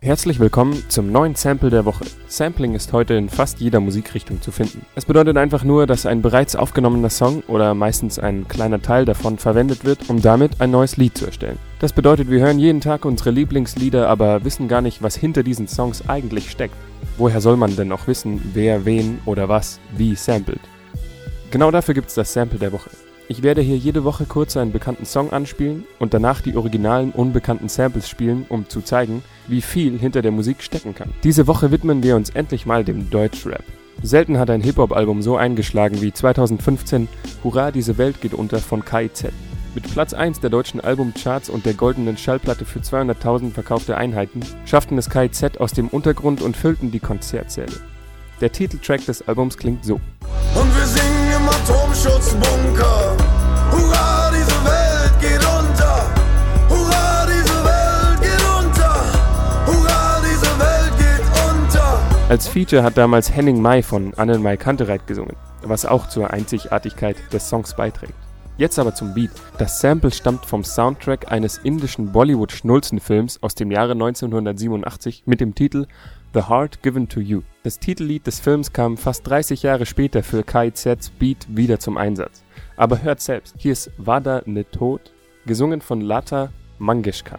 Herzlich willkommen zum neuen Sample der Woche. Sampling ist heute in fast jeder Musikrichtung zu finden. Es bedeutet einfach nur, dass ein bereits aufgenommener Song oder meistens ein kleiner Teil davon verwendet wird, um damit ein neues Lied zu erstellen. Das bedeutet, wir hören jeden Tag unsere Lieblingslieder, aber wissen gar nicht, was hinter diesen Songs eigentlich steckt. Woher soll man denn auch wissen, wer wen oder was wie samplet? Genau dafür gibt es das Sample der Woche. Ich werde hier jede Woche kurz einen bekannten Song anspielen und danach die originalen unbekannten Samples spielen, um zu zeigen, wie viel hinter der Musik stecken kann. Diese Woche widmen wir uns endlich mal dem Deutschrap. Selten hat ein Hip-Hop-Album so eingeschlagen wie 2015 Hurra, diese Welt geht unter von KIZ. Mit Platz 1 der deutschen Albumcharts und der goldenen Schallplatte für 200.000 verkaufte Einheiten schafften es KIZ aus dem Untergrund und füllten die Konzertsäle. Der Titeltrack des Albums klingt so. Und wir singen im Atomschutzbunker. Hurra, diese Welt geht unter. Hurra, diese Welt geht unter. Hurra, diese Welt geht unter. Als Feature hat damals Henning Mai von Annenmai Kantereit gesungen, was auch zur Einzigartigkeit des Songs beiträgt. Jetzt aber zum Beat. Das Sample stammt vom Soundtrack eines indischen Bollywood-Schnulzenfilms aus dem Jahre 1987 mit dem Titel The Heart Given to You. Das Titellied des Films kam fast 30 Jahre später für KIZs Beat wieder zum Einsatz. Aber hört selbst, hier ist Vada Ne Tod, gesungen von Lata Mangeshkar.